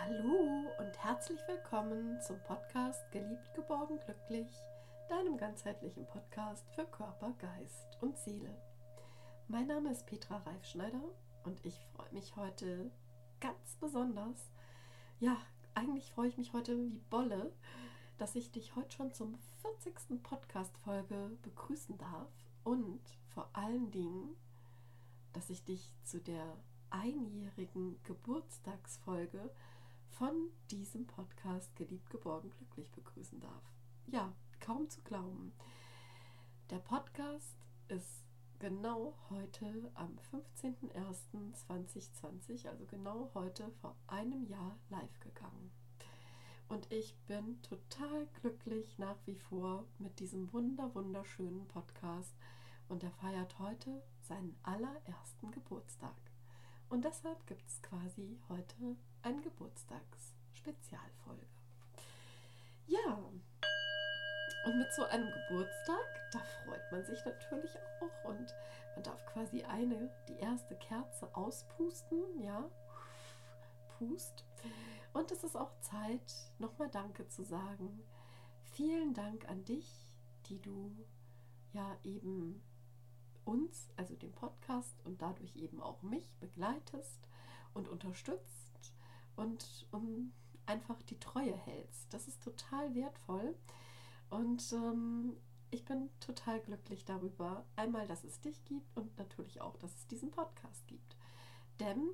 Hallo und herzlich willkommen zum Podcast Geliebt, geborgen, glücklich, deinem ganzheitlichen Podcast für Körper, Geist und Seele. Mein Name ist Petra Reifschneider und ich freue mich heute ganz besonders. Ja, eigentlich freue ich mich heute wie Bolle, dass ich dich heute schon zum 40. Podcast-Folge begrüßen darf und vor allen Dingen, dass ich dich zu der einjährigen Geburtstagsfolge von diesem Podcast Geliebt, geborgen, glücklich begrüßen darf. Ja, kaum zu glauben. Der Podcast ist genau heute am 15.01.2020, also genau heute vor einem Jahr live gegangen. Und ich bin total glücklich nach wie vor mit diesem wunder wunderschönen Podcast und er feiert heute seinen allerersten Geburtstag. Und deshalb gibt es quasi heute eine Geburtstagsspezialfolge. Ja, und mit so einem Geburtstag, da freut man sich natürlich auch und man darf quasi eine, die erste Kerze auspusten, ja, Pust. Und es ist auch Zeit, nochmal Danke zu sagen. Vielen Dank an dich, die du ja eben uns, also den Podcast und dadurch eben auch mich begleitest und unterstützt und um einfach die Treue hältst. Das ist total wertvoll und ähm, ich bin total glücklich darüber, einmal, dass es dich gibt und natürlich auch, dass es diesen Podcast gibt. Denn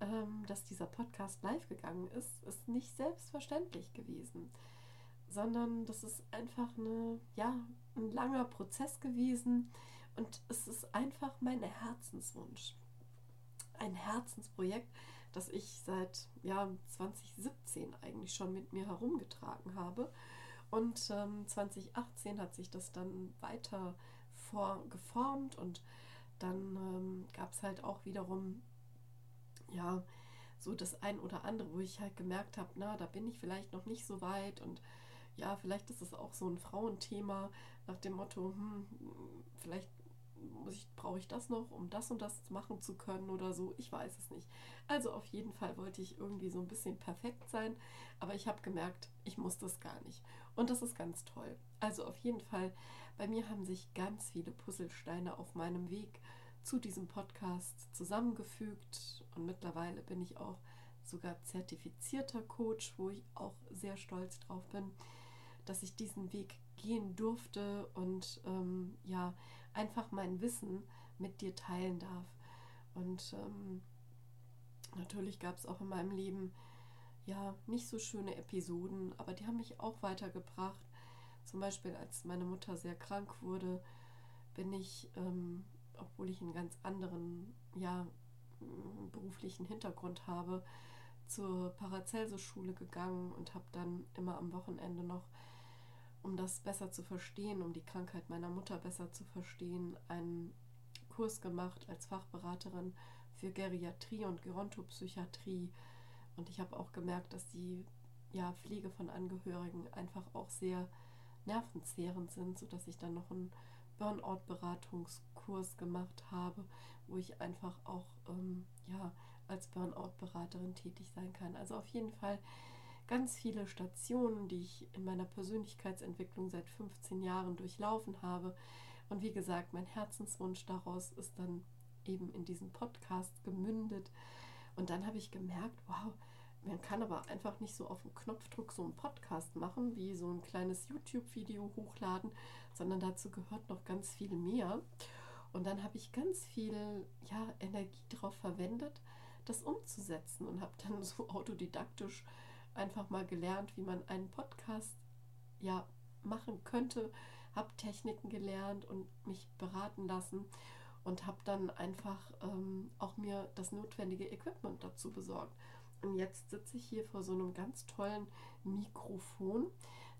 ähm, dass dieser Podcast live gegangen ist, ist nicht selbstverständlich gewesen, sondern das ist einfach eine, ja, ein langer Prozess gewesen und es ist einfach mein Herzenswunsch. Ein Herzensprojekt, das ich seit ja, 2017 eigentlich schon mit mir herumgetragen habe. Und ähm, 2018 hat sich das dann weiter vor, geformt und dann ähm, gab es halt auch wiederum, ja, so das ein oder andere, wo ich halt gemerkt habe, na, da bin ich vielleicht noch nicht so weit und ja, vielleicht ist es auch so ein Frauenthema nach dem Motto, hm, vielleicht brauche ich das noch, um das und das machen zu können oder so. Ich weiß es nicht. Also auf jeden Fall wollte ich irgendwie so ein bisschen perfekt sein, aber ich habe gemerkt, ich muss das gar nicht. Und das ist ganz toll. Also auf jeden Fall, bei mir haben sich ganz viele Puzzlesteine auf meinem Weg zu diesem Podcast zusammengefügt und mittlerweile bin ich auch sogar zertifizierter Coach, wo ich auch sehr stolz drauf bin, dass ich diesen Weg gehen durfte und ähm, ja, einfach mein Wissen mit dir teilen darf. Und ähm, natürlich gab es auch in meinem Leben ja nicht so schöne Episoden, aber die haben mich auch weitergebracht. Zum Beispiel, als meine Mutter sehr krank wurde, bin ich, ähm, obwohl ich einen ganz anderen, ja, beruflichen Hintergrund habe, zur Paracelsus-Schule gegangen und habe dann immer am Wochenende noch um das besser zu verstehen, um die Krankheit meiner Mutter besser zu verstehen, einen Kurs gemacht als Fachberaterin für Geriatrie und Gerontopsychiatrie. Und ich habe auch gemerkt, dass die ja, Pflege von Angehörigen einfach auch sehr nervenzehrend sind, sodass ich dann noch einen Burnout-Beratungskurs gemacht habe, wo ich einfach auch ähm, ja, als Burnout-Beraterin tätig sein kann. Also auf jeden Fall ganz viele Stationen, die ich in meiner Persönlichkeitsentwicklung seit 15 Jahren durchlaufen habe. Und wie gesagt, mein Herzenswunsch daraus ist dann eben in diesen Podcast gemündet. Und dann habe ich gemerkt, wow, man kann aber einfach nicht so auf den Knopfdruck so einen Podcast machen, wie so ein kleines YouTube-Video hochladen, sondern dazu gehört noch ganz viel mehr. Und dann habe ich ganz viel ja, Energie darauf verwendet, das umzusetzen und habe dann so autodidaktisch einfach mal gelernt, wie man einen Podcast ja machen könnte, habe Techniken gelernt und mich beraten lassen und habe dann einfach ähm, auch mir das notwendige Equipment dazu besorgt. Und jetzt sitze ich hier vor so einem ganz tollen Mikrofon,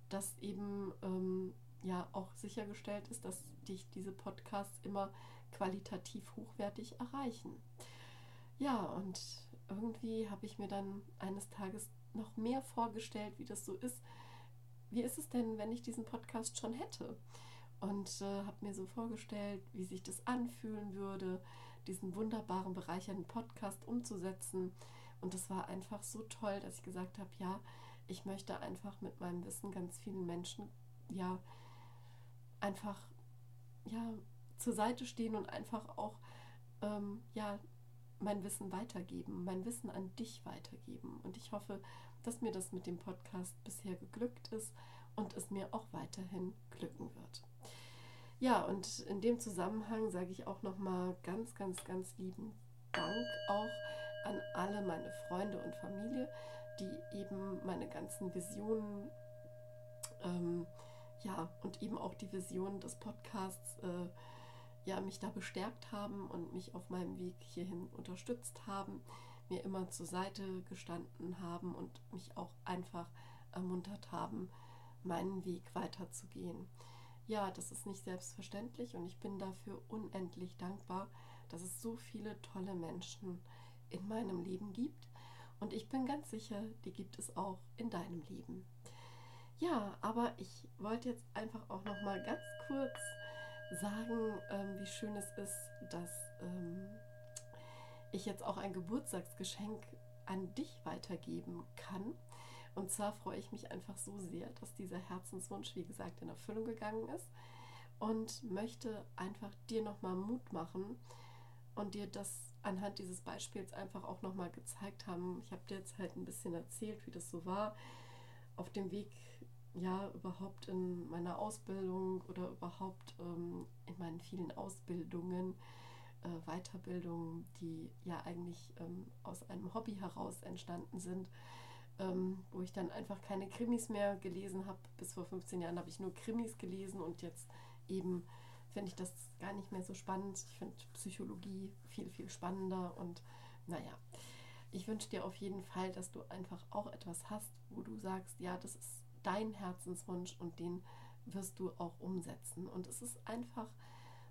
das eben ähm, ja auch sichergestellt ist, dass dich diese Podcasts immer qualitativ hochwertig erreichen. Ja, und irgendwie habe ich mir dann eines Tages noch mehr vorgestellt, wie das so ist. Wie ist es denn, wenn ich diesen Podcast schon hätte? Und äh, habe mir so vorgestellt, wie sich das anfühlen würde, diesen wunderbaren, bereichernden Podcast umzusetzen, Und das war einfach so toll, dass ich gesagt habe, ja, ich möchte einfach mit meinem Wissen ganz vielen Menschen ja einfach ja zur Seite stehen und einfach auch ähm, ja mein Wissen weitergeben, mein Wissen an dich weitergeben. Und ich hoffe, dass mir das mit dem Podcast bisher geglückt ist und es mir auch weiterhin glücken wird. Ja, und in dem Zusammenhang sage ich auch nochmal ganz, ganz, ganz lieben Dank auch an alle meine Freunde und Familie, die eben meine ganzen Visionen, ähm, ja, und eben auch die Vision des Podcasts, äh, ja, mich da bestärkt haben und mich auf meinem Weg hierhin unterstützt haben, mir immer zur Seite gestanden haben und mich auch einfach ermuntert haben, meinen Weg weiterzugehen. Ja, das ist nicht selbstverständlich und ich bin dafür unendlich dankbar, dass es so viele tolle Menschen in meinem Leben gibt und ich bin ganz sicher, die gibt es auch in deinem Leben. Ja, aber ich wollte jetzt einfach auch noch mal ganz kurz sagen, ähm, wie schön es ist, dass ähm, ich jetzt auch ein Geburtstagsgeschenk an dich weitergeben kann. Und zwar freue ich mich einfach so sehr, dass dieser Herzenswunsch, wie gesagt, in Erfüllung gegangen ist und möchte einfach dir nochmal Mut machen und dir das anhand dieses Beispiels einfach auch nochmal gezeigt haben. Ich habe dir jetzt halt ein bisschen erzählt, wie das so war auf dem Weg, ja, überhaupt in meiner Ausbildung oder überhaupt ähm, in meinen vielen Ausbildungen, äh, Weiterbildungen, die ja eigentlich ähm, aus einem Hobby heraus entstanden sind. Ähm, wo ich dann einfach keine Krimis mehr gelesen habe. Bis vor 15 Jahren habe ich nur Krimis gelesen und jetzt eben finde ich das gar nicht mehr so spannend. Ich finde Psychologie viel, viel spannender und naja, ich wünsche dir auf jeden Fall, dass du einfach auch etwas hast, wo du sagst, ja, das ist dein Herzenswunsch und den wirst du auch umsetzen. Und es ist einfach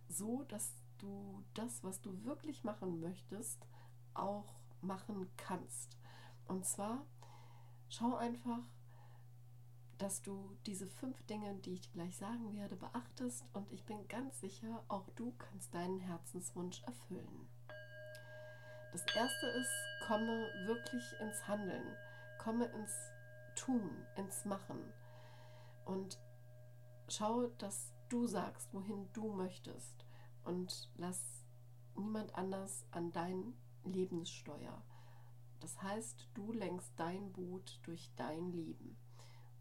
so, dass du das, was du wirklich machen möchtest, auch machen kannst. Und zwar schau einfach, dass du diese fünf Dinge, die ich gleich sagen werde, beachtest und ich bin ganz sicher, auch du kannst deinen Herzenswunsch erfüllen. Das erste ist, komme wirklich ins Handeln, komme ins Tun, ins Machen und schau, dass du sagst, wohin du möchtest und lass niemand anders an dein Lebenssteuer. Das heißt, du lenkst dein Boot durch dein Leben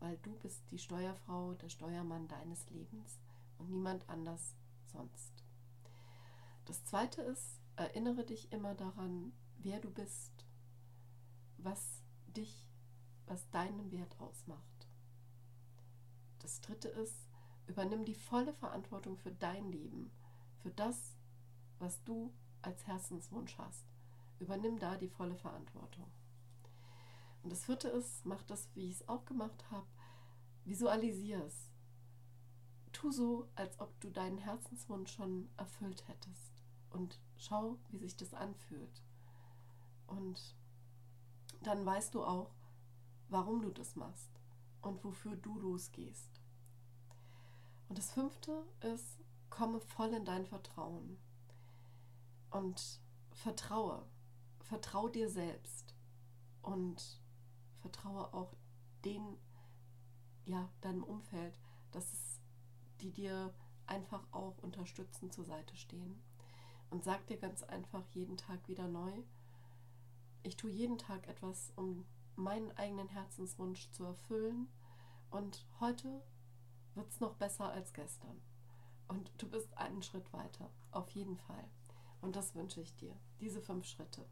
weil du bist die Steuerfrau, der Steuermann deines Lebens und niemand anders sonst. Das Zweite ist, erinnere dich immer daran, wer du bist, was dich, was deinen Wert ausmacht. Das Dritte ist, übernimm die volle Verantwortung für dein Leben, für das, was du als Herzenswunsch hast. Übernimm da die volle Verantwortung. Und das vierte ist, mach das, wie ich es auch gemacht habe. Visualisier es. Tu so, als ob du deinen Herzenswunsch schon erfüllt hättest. Und schau, wie sich das anfühlt. Und dann weißt du auch, warum du das machst und wofür du losgehst. Und das fünfte ist, komme voll in dein Vertrauen. Und vertraue. Vertraue dir selbst. Und vertraue auch den, ja, deinem Umfeld, dass es, die dir einfach auch unterstützen zur Seite stehen. Und sag dir ganz einfach jeden Tag wieder neu, ich tue jeden Tag etwas, um meinen eigenen Herzenswunsch zu erfüllen. Und heute wird es noch besser als gestern. Und du bist einen Schritt weiter, auf jeden Fall. Und das wünsche ich dir, diese fünf Schritte.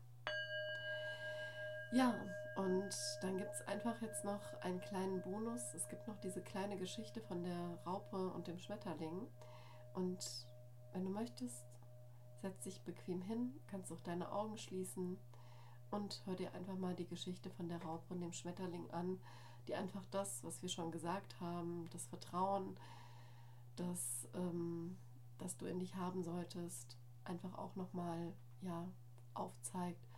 Ja, und dann gibt es einfach jetzt noch einen kleinen Bonus. Es gibt noch diese kleine Geschichte von der Raupe und dem Schmetterling. Und wenn du möchtest, setz dich bequem hin, kannst auch deine Augen schließen und hör dir einfach mal die Geschichte von der Raupe und dem Schmetterling an, die einfach das, was wir schon gesagt haben, das Vertrauen, das, ähm, das du in dich haben solltest, einfach auch nochmal ja, aufzeigt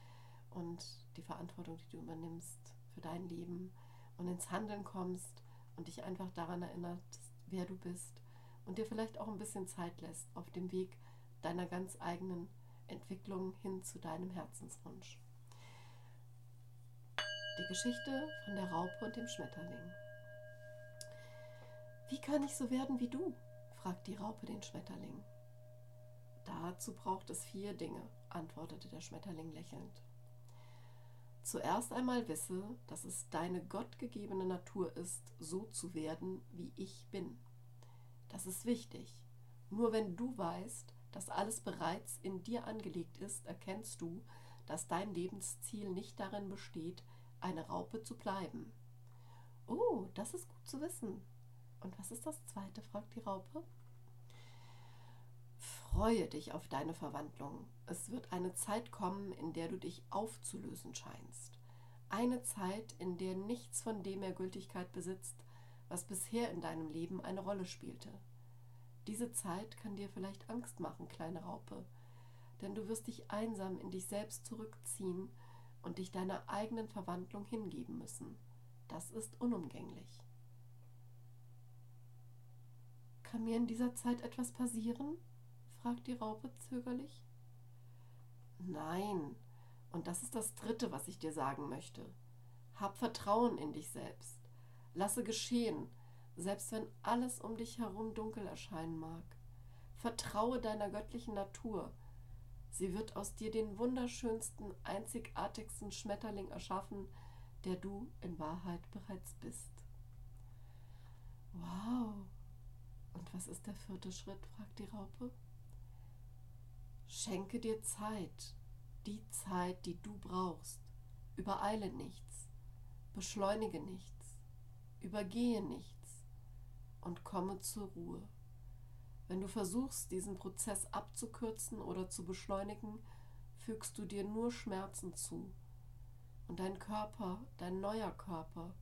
und die Verantwortung, die du übernimmst für dein Leben und ins Handeln kommst und dich einfach daran erinnerst, wer du bist und dir vielleicht auch ein bisschen Zeit lässt auf dem Weg deiner ganz eigenen Entwicklung hin zu deinem Herzenswunsch. Die Geschichte von der Raupe und dem Schmetterling. Wie kann ich so werden wie du? fragt die Raupe den Schmetterling. Dazu braucht es vier Dinge, antwortete der Schmetterling lächelnd. Zuerst einmal wisse, dass es deine gottgegebene Natur ist, so zu werden, wie ich bin. Das ist wichtig. Nur wenn du weißt, dass alles bereits in dir angelegt ist, erkennst du, dass dein Lebensziel nicht darin besteht, eine Raupe zu bleiben. Oh, das ist gut zu wissen. Und was ist das zweite? fragt die Raupe. Freue dich auf deine Verwandlung. Es wird eine Zeit kommen, in der du dich aufzulösen scheinst. Eine Zeit, in der nichts von dem mehr Gültigkeit besitzt, was bisher in deinem Leben eine Rolle spielte. Diese Zeit kann dir vielleicht Angst machen, kleine Raupe, denn du wirst dich einsam in dich selbst zurückziehen und dich deiner eigenen Verwandlung hingeben müssen. Das ist unumgänglich. Kann mir in dieser Zeit etwas passieren? fragt die Raupe zögerlich. Nein, und das ist das Dritte, was ich dir sagen möchte. Hab Vertrauen in dich selbst. Lasse geschehen, selbst wenn alles um dich herum dunkel erscheinen mag. Vertraue deiner göttlichen Natur. Sie wird aus dir den wunderschönsten, einzigartigsten Schmetterling erschaffen, der du in Wahrheit bereits bist. Wow. Und was ist der vierte Schritt? fragt die Raupe. Schenke dir Zeit, die Zeit, die du brauchst. Übereile nichts, beschleunige nichts, übergehe nichts und komme zur Ruhe. Wenn du versuchst, diesen Prozess abzukürzen oder zu beschleunigen, fügst du dir nur Schmerzen zu. Und dein Körper, dein neuer Körper,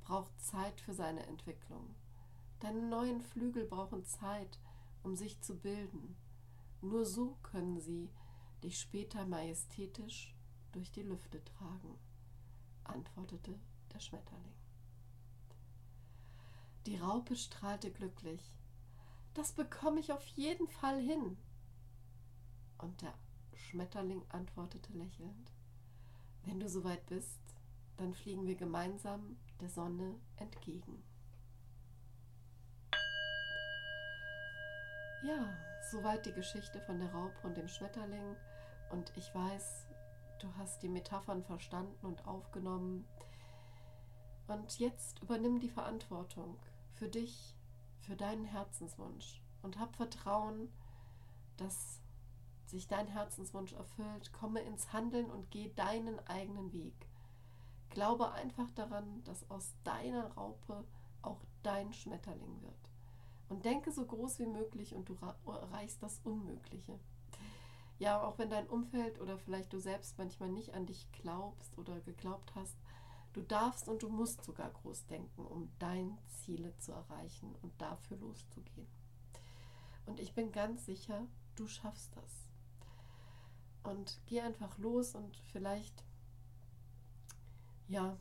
braucht Zeit für seine Entwicklung. Deine neuen Flügel brauchen Zeit, um sich zu bilden. Nur so können sie dich später majestätisch durch die Lüfte tragen, antwortete der Schmetterling. Die Raupe strahlte glücklich. Das bekomme ich auf jeden Fall hin. Und der Schmetterling antwortete lächelnd. Wenn du soweit bist, dann fliegen wir gemeinsam der Sonne entgegen. Ja, soweit die Geschichte von der Raupe und dem Schmetterling. Und ich weiß, du hast die Metaphern verstanden und aufgenommen. Und jetzt übernimm die Verantwortung für dich, für deinen Herzenswunsch und hab Vertrauen, dass sich dein Herzenswunsch erfüllt. Komme ins Handeln und geh deinen eigenen Weg. Glaube einfach daran, dass aus deiner Raupe auch dein Schmetterling wird. Und denke so groß wie möglich und du erreichst das Unmögliche. Ja, auch wenn dein Umfeld oder vielleicht du selbst manchmal nicht an dich glaubst oder geglaubt hast, du darfst und du musst sogar groß denken, um deine Ziele zu erreichen und dafür loszugehen. Und ich bin ganz sicher, du schaffst das. Und geh einfach los und vielleicht, ja,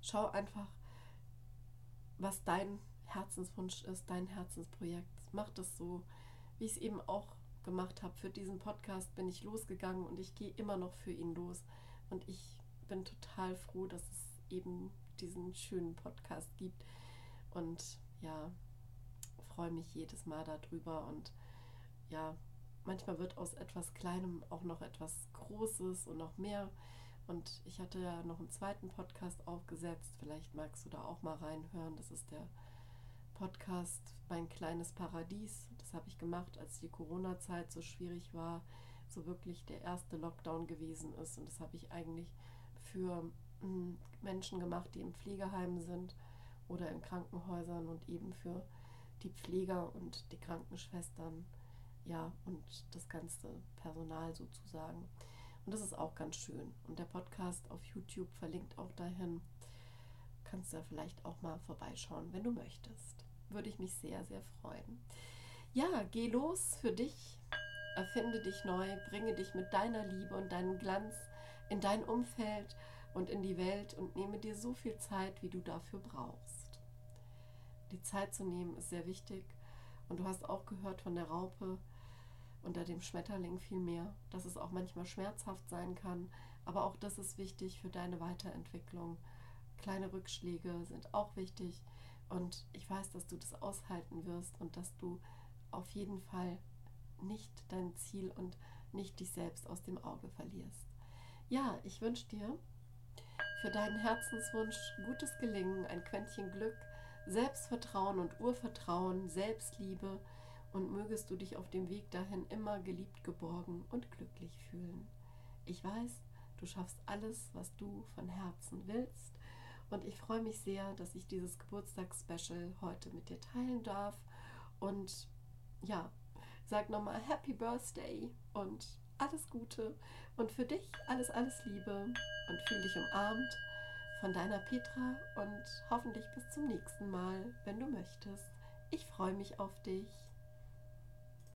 schau einfach, was dein Herzenswunsch ist, dein Herzensprojekt. Mach das so, wie ich es eben auch gemacht habe. Für diesen Podcast bin ich losgegangen und ich gehe immer noch für ihn los. Und ich bin total froh, dass es eben diesen schönen Podcast gibt. Und ja, freue mich jedes Mal darüber. Und ja, manchmal wird aus etwas Kleinem auch noch etwas Großes und noch mehr. Und ich hatte ja noch einen zweiten Podcast aufgesetzt. Vielleicht magst du da auch mal reinhören. Das ist der Podcast Mein kleines Paradies. Das habe ich gemacht, als die Corona-Zeit so schwierig war, so wirklich der erste Lockdown gewesen ist. Und das habe ich eigentlich für Menschen gemacht, die im Pflegeheim sind oder in Krankenhäusern und eben für die Pfleger und die Krankenschwestern, ja, und das ganze Personal sozusagen. Und das ist auch ganz schön. Und der Podcast auf YouTube verlinkt auch dahin. Kannst du ja vielleicht auch mal vorbeischauen, wenn du möchtest würde ich mich sehr, sehr freuen. Ja, geh los für dich, erfinde dich neu, bringe dich mit deiner Liebe und deinem Glanz in dein Umfeld und in die Welt und nehme dir so viel Zeit, wie du dafür brauchst. Die Zeit zu nehmen ist sehr wichtig und du hast auch gehört von der Raupe unter dem Schmetterling viel mehr, dass es auch manchmal schmerzhaft sein kann, Aber auch das ist wichtig für deine Weiterentwicklung. Kleine Rückschläge sind auch wichtig. Und ich weiß, dass du das aushalten wirst und dass du auf jeden Fall nicht dein Ziel und nicht dich selbst aus dem Auge verlierst. Ja, ich wünsche dir für deinen Herzenswunsch gutes Gelingen, ein Quäntchen Glück, Selbstvertrauen und Urvertrauen, Selbstliebe. Und mögest du dich auf dem Weg dahin immer geliebt, geborgen und glücklich fühlen. Ich weiß, du schaffst alles, was du von Herzen willst. Und ich freue mich sehr, dass ich dieses Geburtstagsspecial heute mit dir teilen darf. Und ja, sag nochmal Happy Birthday und alles Gute und für dich alles, alles Liebe und fühl dich umarmt von deiner Petra und hoffentlich bis zum nächsten Mal, wenn du möchtest. Ich freue mich auf dich.